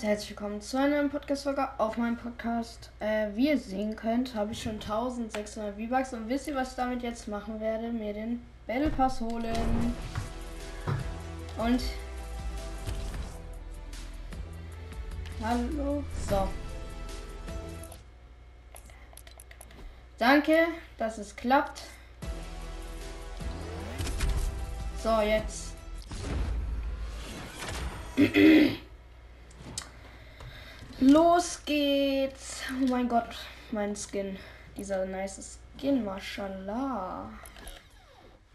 Leute, herzlich willkommen zu einer neuen Podcast-Folge auf meinem Podcast. Äh, wie ihr sehen könnt, habe ich schon 1600 V-Bucks und wisst ihr, was ich damit jetzt machen werde? Mir den Battle Pass holen. Und. Hallo. So. Danke, dass es klappt. So, jetzt. Los geht's. Oh mein Gott, mein Skin. Dieser nice Skin, mashallah.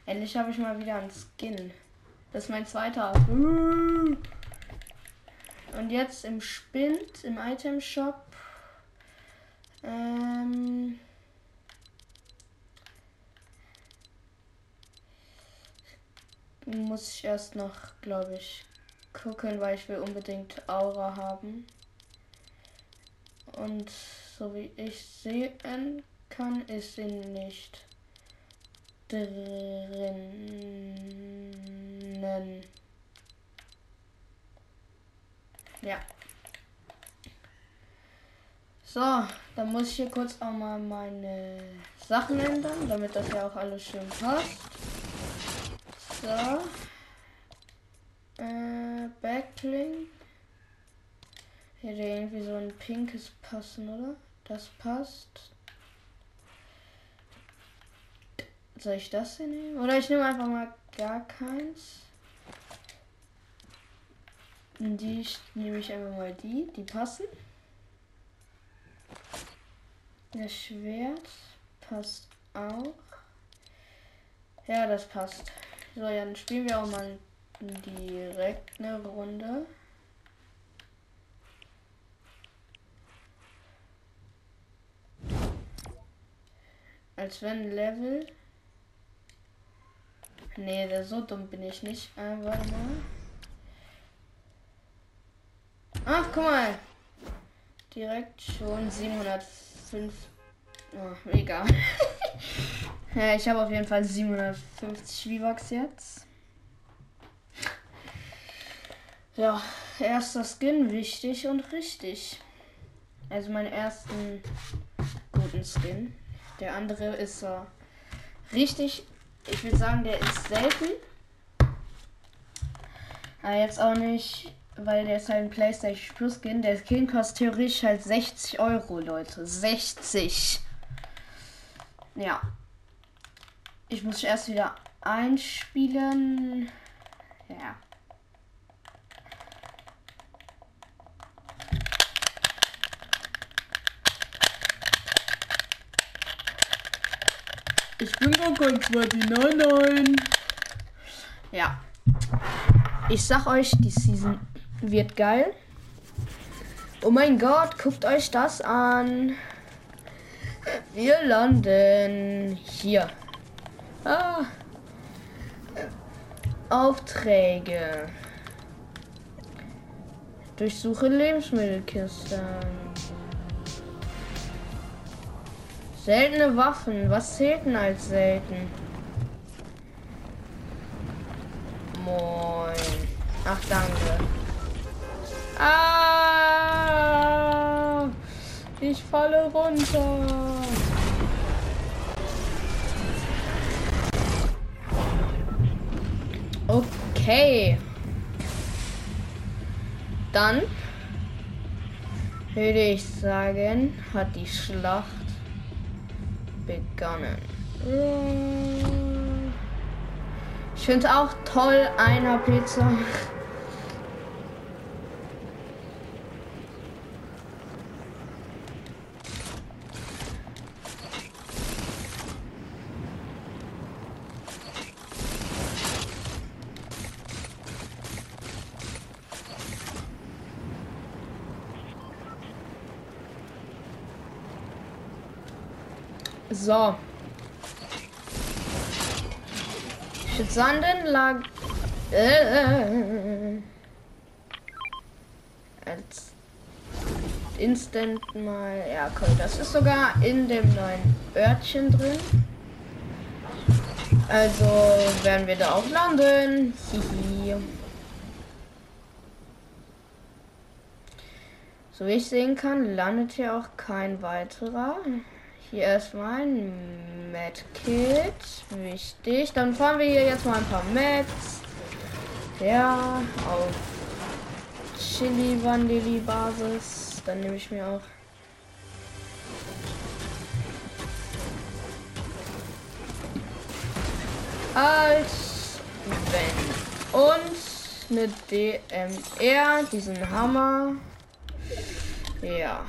Endlich habe ich mal wieder einen Skin. Das ist mein zweiter. Und jetzt im Spind, im Item Shop. Ähm muss ich erst noch, glaube ich, gucken, weil ich will unbedingt Aura haben. Und so wie ich sehen kann, ist sie nicht drinnen. Ja. So, dann muss ich hier kurz auch mal meine Sachen ändern, damit das ja auch alles schön passt. So. Äh, Backlink. Hätte irgendwie so ein pinkes passen, oder? Das passt. Soll ich das hier nehmen? Oder ich nehme einfach mal gar keins. Und die nehme ich einfach mal die. Die passen. Das Schwert passt auch. Ja, das passt. So, ja, dann spielen wir auch mal direkt eine Runde. Als wenn Level. Nee, so dumm bin ich nicht. Äh, warte mal. Ach, guck mal. Direkt schon 705. Oh, egal. ja, ich habe auf jeden Fall 750 V-Bucks jetzt. Ja, erster Skin, wichtig und richtig. Also meinen ersten guten Skin. Der andere ist äh, richtig, ich würde sagen, der ist selten. Aber jetzt auch nicht, weil der ist halt ein PlayStation Plus Skin. Der Skin kostet theoretisch halt 60 Euro, Leute. 60. Ja. Ich muss erst wieder einspielen. Ja. Ich bin kein 2099. Ja. Ich sag euch, die Season wird geil. Oh mein Gott, guckt euch das an. Wir landen hier. Ah. Aufträge. Durchsuche Lebensmittelkisten. Seltene Waffen. Was zählt denn als selten? Moin. Ach, danke. Ah! Ich falle runter. Okay. Dann würde ich sagen, hat die Schlacht begonnen. Ich finde es auch toll, einer Pizza. So. Sandenlag. Äh, als Instant mal. Ja, okay, das ist sogar in dem neuen Örtchen drin. Also werden wir da auch landen. Hihi. So wie ich sehen kann, landet hier auch kein weiterer. Hier erstmal ein Medkit. Wichtig. Dann fahren wir hier jetzt mal ein paar Meds. Ja, auf Chili Vandeli Basis. Dann nehme ich mir auch als wenn und eine DMR, diesen Hammer. Ja.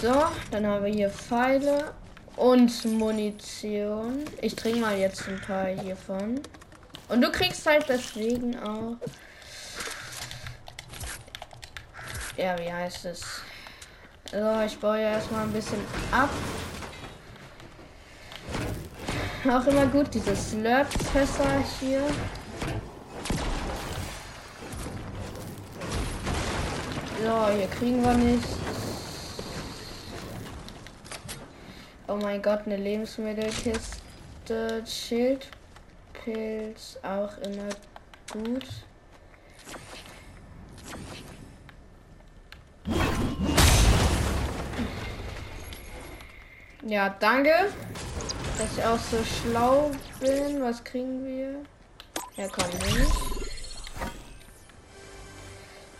So, dann haben wir hier Pfeile und Munition. Ich trinke mal jetzt ein paar hiervon. Und du kriegst halt deswegen auch. Ja, wie heißt es? So, ich baue ja erstmal ein bisschen ab. Auch immer gut, diese Slurp-Fässer hier. So, hier kriegen wir nichts. Oh mein Gott, eine Lebensmittelkiste. Schildpilz auch immer gut. Ja, danke, dass ich auch so schlau bin. Was kriegen wir? Ja, komm, nehme ich.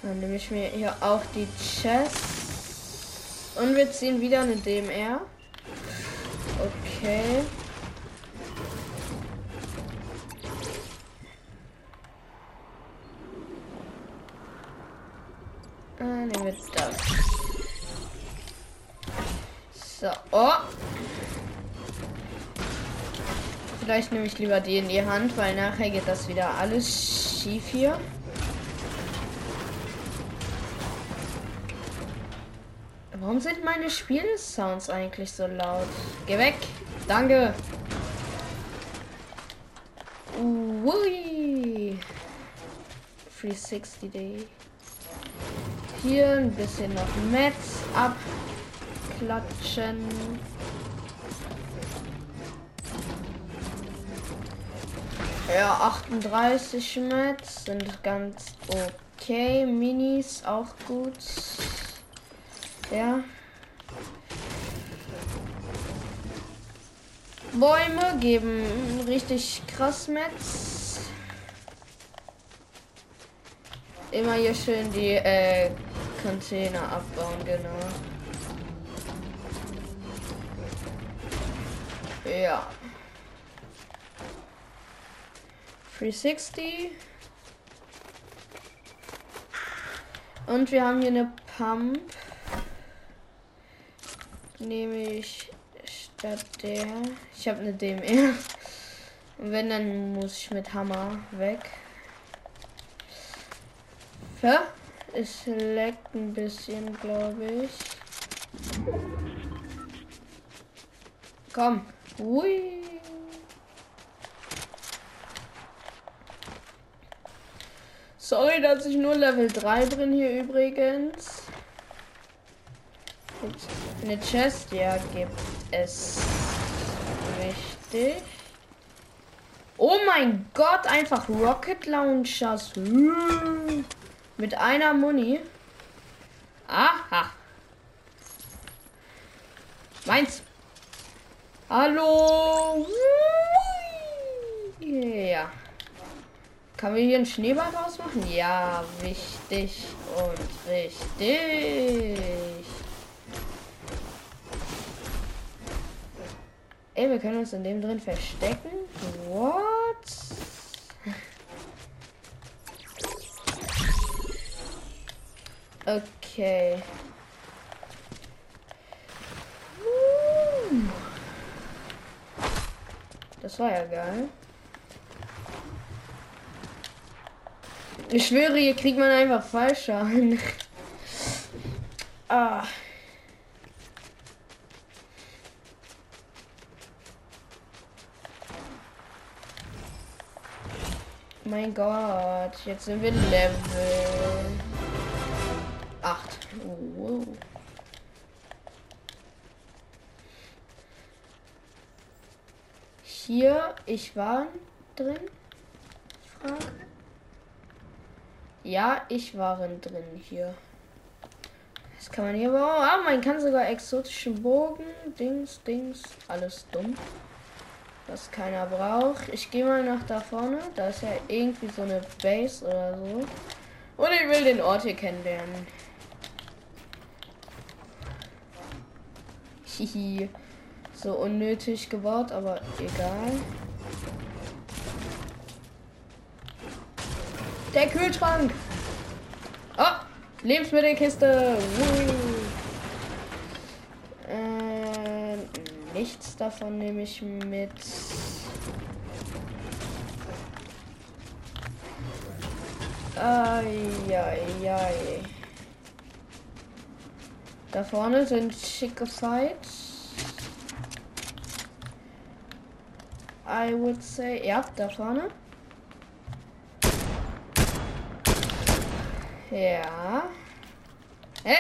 Dann nehme ich mir hier auch die Chest. Und wir ziehen wieder eine DMR. Okay. Äh, nehmen wir das. So. Oh. Vielleicht nehme ich lieber die in die Hand, weil nachher geht das wieder alles schief hier. Warum sind meine Spielsounds eigentlich so laut? Geh weg. Danke. Ui. 360 Day. Hier ein bisschen noch Metz abklatschen. Ja, 38 Metz sind ganz okay. Minis auch gut. Ja. Bäume geben richtig krass Metz. Immer hier schön die äh, Container abbauen, genau. Ja. 360. Und wir haben hier eine Pump nehme ich statt der. Ich habe eine DMR. Und wenn, dann muss ich mit Hammer weg. Ja, es leckt ein bisschen, glaube ich. Komm. Ui. Sorry, dass ich nur Level 3 drin hier übrigens. Eine Chest, ja, gibt es. Richtig. Oh mein Gott, einfach Rocket Launchers. Mit einer Muni. Aha. Meins. Hallo. Ja. Kann wir hier einen Schneeball rausmachen? Ja, wichtig und richtig. Ey, wir können uns in dem drin verstecken. What? Okay. Das war ja geil. Ich schwöre, hier kriegt man einfach falsch an. ah. Mein Gott, jetzt sind wir Level 8. Oh, Hier, ich war drin. Frage. Ja, ich war drin hier. Das kann man hier bauen. Ah, man kann sogar exotischen Bogen. Dings, Dings. Alles dumm. Was keiner braucht. Ich gehe mal nach da vorne. Da ist ja irgendwie so eine Base oder so. Und ich will den Ort hier kennenlernen. Hihi. So unnötig gebaut, aber egal. Der Kühlschrank. Oh, Lebensmittelkiste. Äh, nichts davon nehme ich mit. Eieiei. Da vorne sind schicke Fights. I would say, ja, da vorne. Ja. Hä?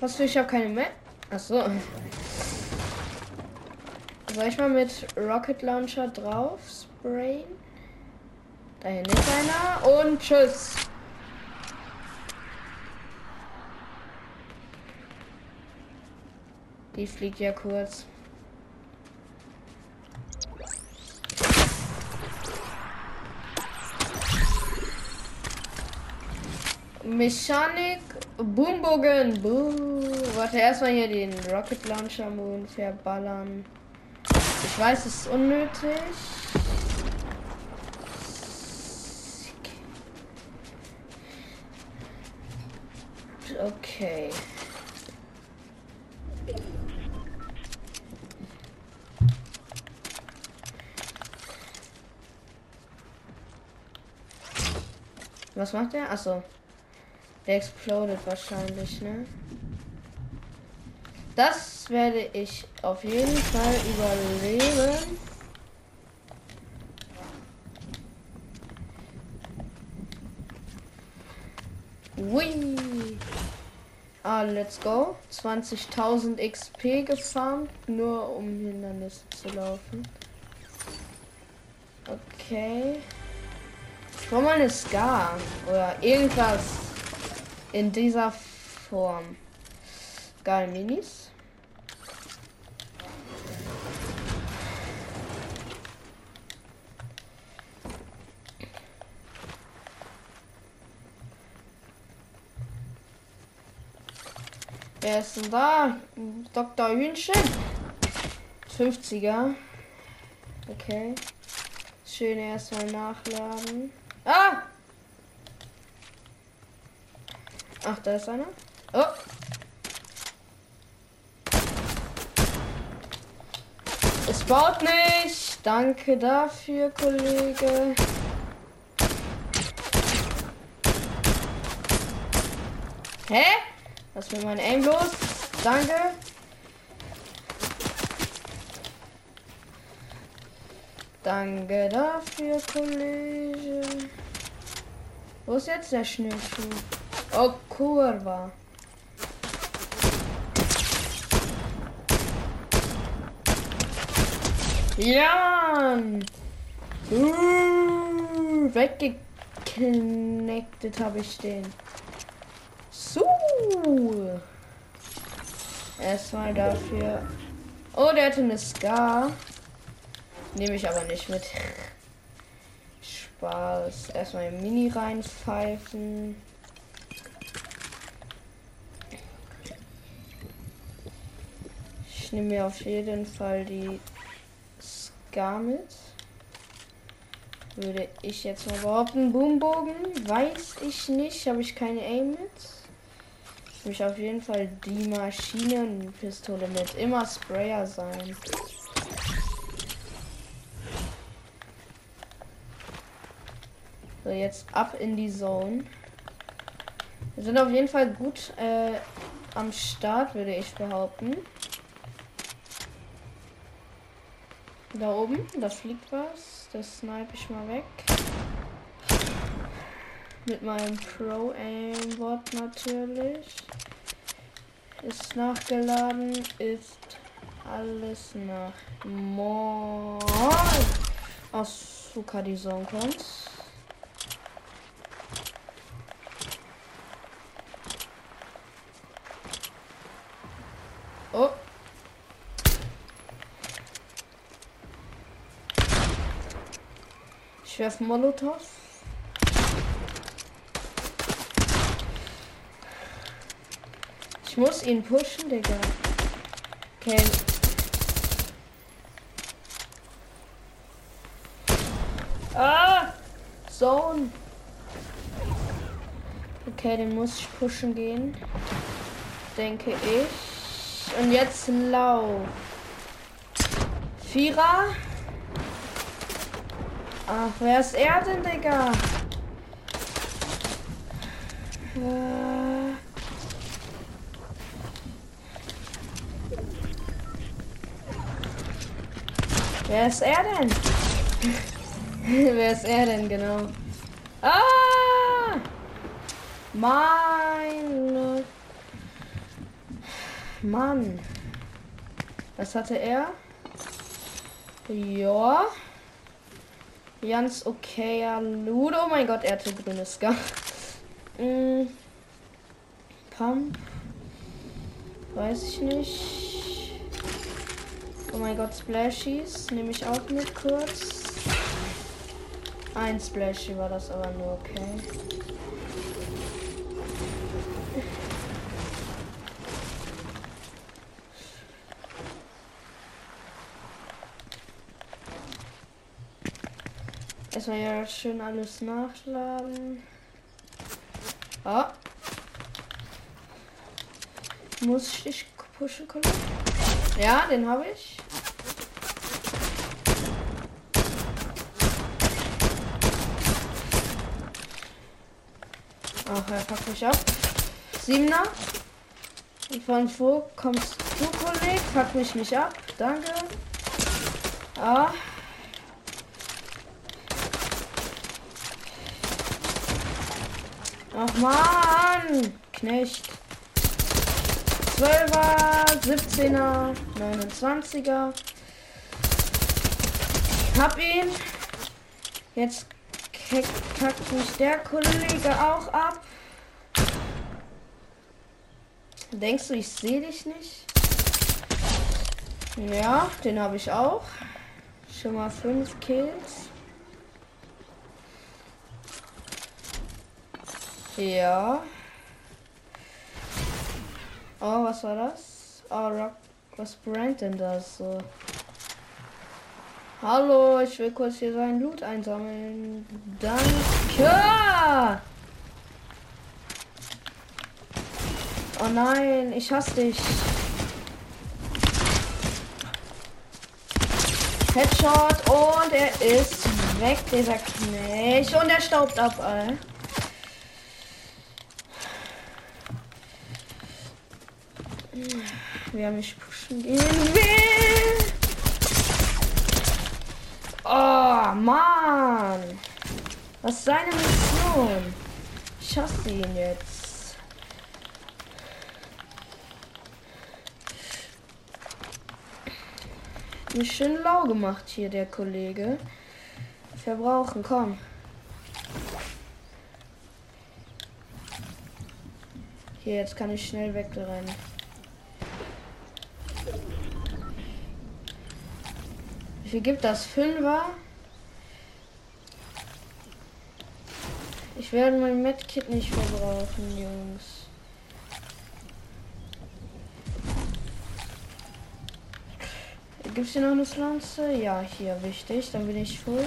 Was für ich habe keine mehr? Achso. Soll ich mal mit Rocket Launcher drauf sprayen? Da hinten ist einer und tschüss. Die fliegt ja kurz. Mechanik Boombogen. Boom. Warte, erstmal hier den Rocket Launcher Moon verballern. Weiß, es ist unnötig. Okay. Was macht der? Achso. Der exploded wahrscheinlich, ne? Das werde ich auf jeden Fall überleben. Ui. Ah, let's go. 20.000 XP gefarmt, nur um Hindernisse zu laufen. Okay. Ich brauche mal eine Scar oder irgendwas in dieser Form. Geil, Minis. Wer ist denn da? Dr. Hühnchen? 50er. Okay. Schön erstmal nachladen. Ah! Ach, da ist einer. Oh. Es baut nicht. Danke dafür, Kollege. Hä? Lass mir mein Aim los. Danke. Danke dafür, Kollege. Wo ist jetzt der Schnürschuh? Oh, Kurva. Ja! Uh, weggekneckt habe ich den. Erstmal dafür. Oh, der hatte eine Scar. Nehme ich aber nicht mit. Spaß. Erstmal ein Mini reinpfeifen. Ich nehme mir auf jeden Fall die Scar mit. Würde ich jetzt mal behaupten. Boombogen. Weiß ich nicht. Habe ich keine Aim mit. Ich auf jeden Fall die Maschinenpistole mit. Immer Sprayer sein. So, jetzt ab in die Zone. Wir sind auf jeden Fall gut äh, am Start, würde ich behaupten. Da oben, da fliegt was. Das snipe ich mal weg. Mit meinem Pro Aim Bot natürlich. Ist nachgeladen, ist alles nach Moin. Asuka die Song kommt. Oh. Ich werf Molotow. Muss ihn pushen, Digga. Okay. Ah! Zone. Okay, den muss ich pushen gehen. Denke ich. Und jetzt Lauf. Vierer. Ach, wer ist er denn, Digga? Äh. Wer ist er denn? wer ist er denn, genau? Ah! Meine. Mann. Was hatte er? Ja. Ganz okayer Loot. Oh mein Gott, er hatte grünes Gar. Mm. Pump. Weiß ich nicht. Oh mein Gott, Splashies. Nehme ich auch mit kurz. Ein Splashy war das aber nur okay. Erstmal ja schön alles nachladen. Ah. Muss ich pushen können? Ja, den habe ich. Ach, er packt mich ab. Siebener. Und von wo kommst du, Kollege? Pack mich nicht ab. Danke. Ah. Ach man! Knecht. 12er, 17er, 29er. Hab ihn. Jetzt kackt mich der Kollege auch ab. Denkst du, ich sehe dich nicht? Ja, den habe ich auch. Schon mal fünf Kills. Ja. Oh, was war das? Oh, Rock. Was brennt denn das so? Hallo, ich will kurz hier sein Loot einsammeln. Danke! Oh nein, ich hasse dich. Headshot und er ist weg, dieser Knecht. Und er staubt ab, Alter. Wer mich pushen gehen will. Oh, Mann. Was ist seine Mission? Ich hasse ihn jetzt. Mich schön lau gemacht hier, der Kollege. Verbrauchen, komm. Hier, jetzt kann ich schnell wegrennen. Wie viel gibt das? Fünfer? Ich werde mein Medkit nicht verbrauchen, Jungs. Gibt es hier noch eine Pflanze? Ja, hier, wichtig. Dann bin ich voll.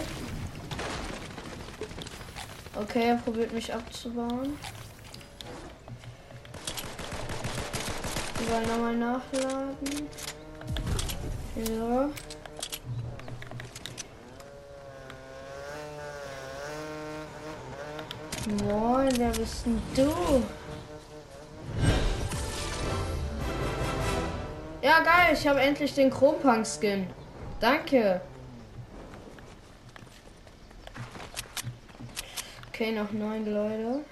Okay, er probiert mich abzubauen. Wollen nochmal nachladen. Ja. Moin, wer bist denn du? Ja, geil, ich habe endlich den Chrompunk-Skin. Danke. Okay, noch neun Leute.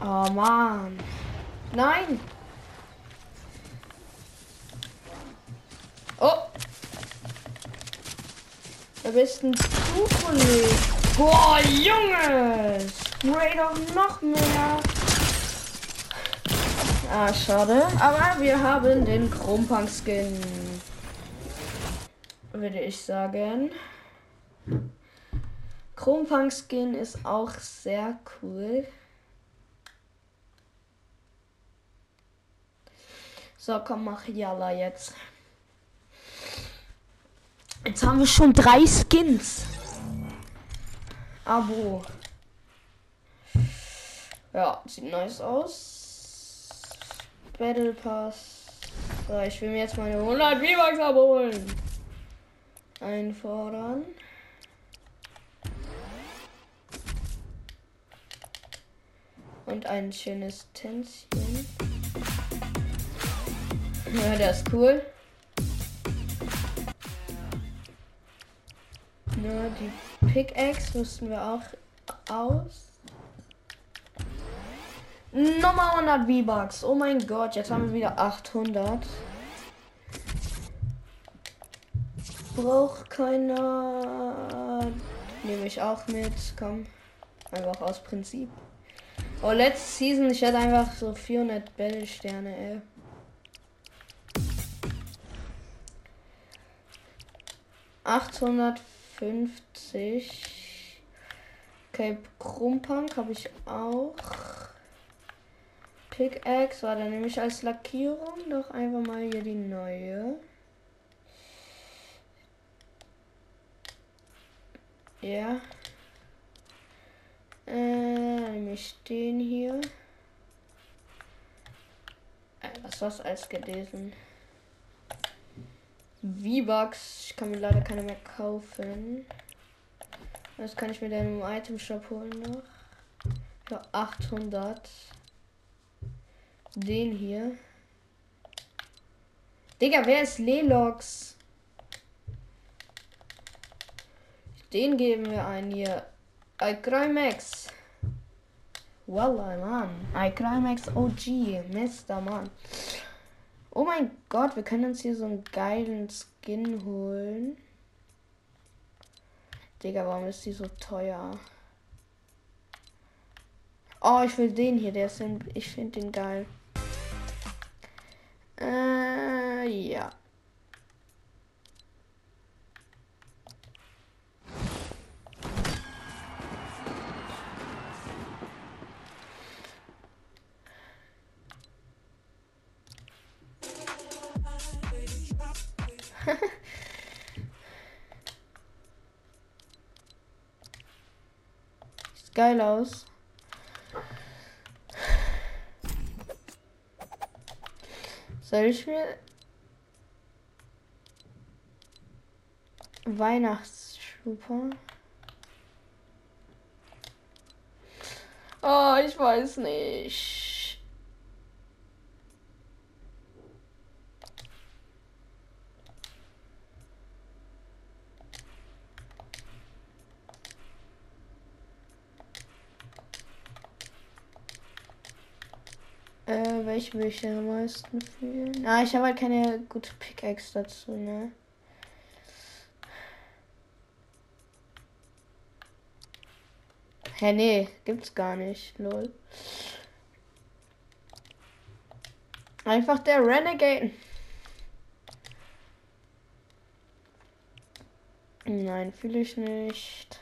Oh Mann. Nein. Oh. Wer bist du, Kollege? Boah, Junge! Spray doch noch mehr. Ah, schade. Aber wir haben den Krumpang-Skin. Würde ich sagen. Krumpang-Skin ist auch sehr cool. So, komm, mach Yalla jetzt. Jetzt haben wir schon drei Skins. Abo. Ja, sieht nice aus. Battle Pass. So, ich will mir jetzt meine 100 V-Bucks abholen. Einfordern. Und ein schönes Tänzchen. Ja, der ist cool. Ja, die Pickaxe rüsten wir auch aus. Nochmal 100 V-Bucks. Oh mein Gott, jetzt haben wir wieder 800. Braucht keiner. Nehme ich auch mit. Komm. Einfach aus Prinzip. Oh, letzte Season, ich hatte einfach so 400 Bälle-Sterne, ey. Achthundertfünfzig. Okay, Krumpunk habe ich auch. Pickaxe war dann nämlich als Lackierung doch einfach mal hier die neue. Ja. Äh, nämlich den hier. Äh, was war's als gelesen? V-Bucks. Ich kann mir leider keine mehr kaufen. Das kann ich mir dann im Item Shop holen noch. Für 800. Den hier. Digga, wer ist Lelox? Den geben wir ein hier. Alcrimax. Wallah, Mann. Alcrimax OG. Mr. Mann. Oh mein Gott, wir können uns hier so einen geilen Skin holen. Digga, warum ist die so teuer? Oh, ich will den hier. Der ist in, ich finde den geil. Geil aus. Soll ich mir Weihnachtsschuper? Oh, ich weiß nicht. Äh, welche will ich denn am meisten fühlen? Ah, ich habe halt keine gute Pickaxe dazu, ne? Hä, nee, gibt's gar nicht, lol. Einfach der Renegade. Nein, fühle ich nicht.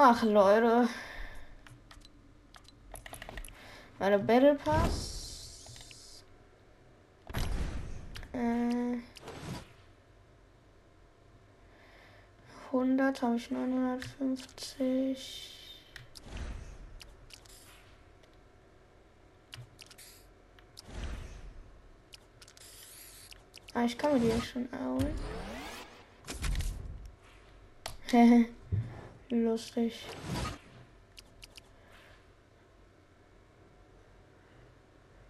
Ach, Leute. Meine Battle Pass. Äh. 100 habe ich 950. Ah, ich kann mir die ja schon holen. Lustig.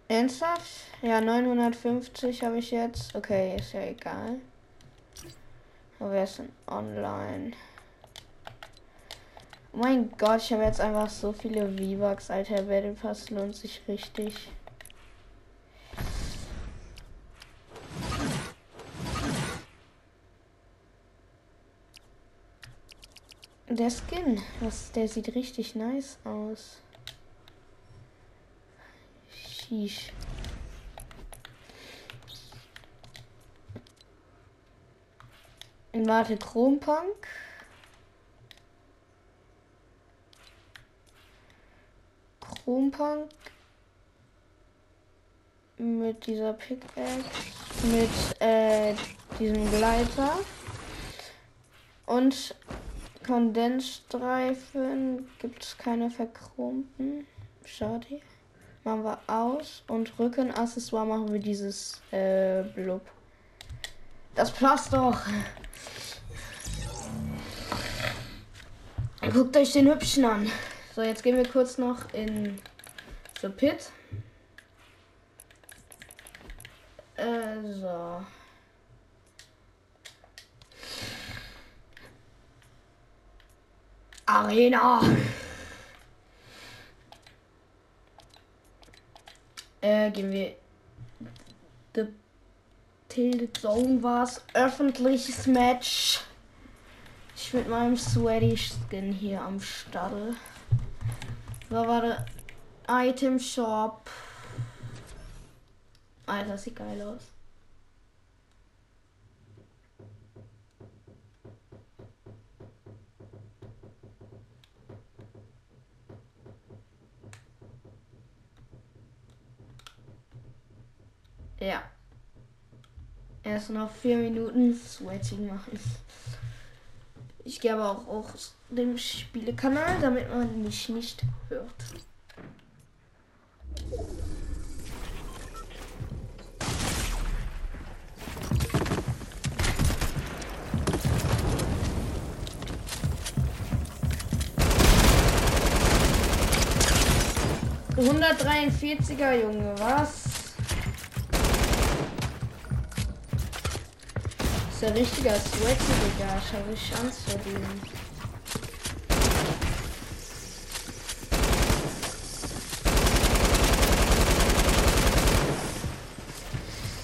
Ernsthaft? Ja, 950 habe ich jetzt. Okay, ist ja egal. Aber wir sind online. Oh mein Gott, ich habe jetzt einfach so viele V-Bucks, Alter. Battle Pass lohnt sich richtig. Der Skin, was, der sieht richtig nice aus. Sheesh. Warte, Chrompunk. Chrompunk. Mit dieser Pickaxe. Mit äh, diesem Gleiter. Und Kondensstreifen. Gibt es keine verchromten. Schade. Machen wir aus. Und Rückenaccessoire machen wir dieses äh, Blub. Das passt doch. Guckt euch den hübschen an. So, jetzt gehen wir kurz noch in The Pit. Äh, so. Arena. Äh, gehen wir. The Tilted Zone war's. Öffentliches Match. Ich mit meinem Sweaty Skin hier am Stadel. Da war der Item Shop. Alter, sieht geil aus. Ja. Erst noch vier Minuten Sweating machen. Ich gehe aber auch auf dem Spielekanal, damit man mich nicht hört. Hundertdreiundvierziger Junge, was? Ist ein richtiger Sweaty, Digga. Ich habe Chance verdienen.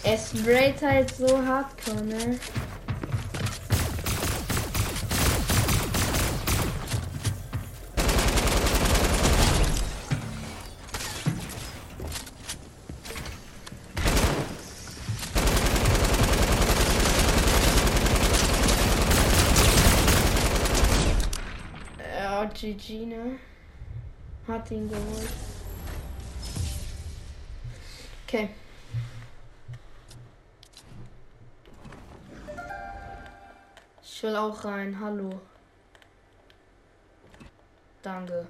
Es sprayt halt so hardcore, ne? GG, ne? Hat ihn geholt. Okay. Ich will auch rein. Hallo. Danke.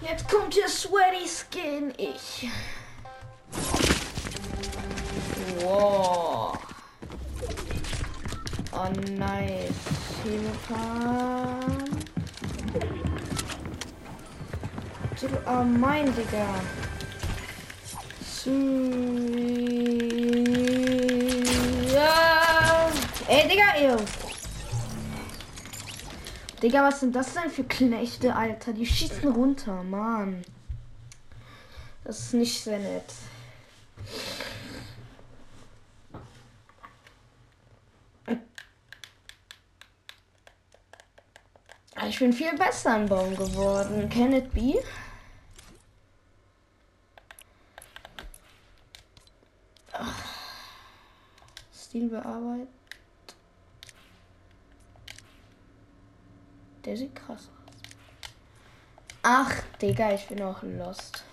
Jetzt kommt der Sweaty Skin. Ich. Wow. Oh, nice. Helipan. Oh mein Digga. Ey, Digga, ey. Digga, was sind das denn für Knechte, Alter? Die schießen runter, Mann. Das ist nicht sehr nett. Ich bin viel besser im Baum geworden. Can it be? Stil bearbeitet. Der sieht krass aus. Ach, Digga, ich bin auch lost.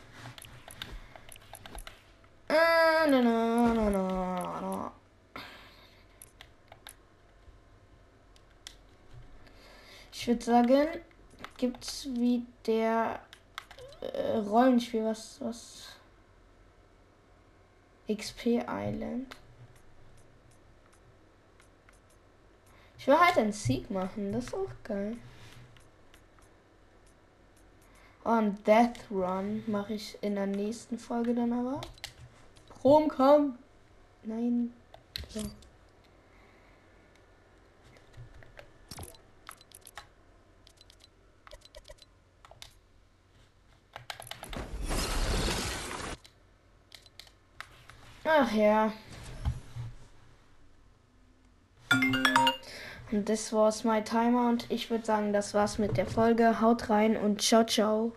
Na, na. Ich würde sagen, gibt's wie der äh, Rollenspiel was was XP Island. Ich will halt ein Sieg machen, das ist auch geil. Und Death Run mache ich in der nächsten Folge dann aber. Rom komm. Nein. So. Ach ja. Und das war's my Timer und ich würde sagen, das war's mit der Folge. Haut rein und ciao, ciao.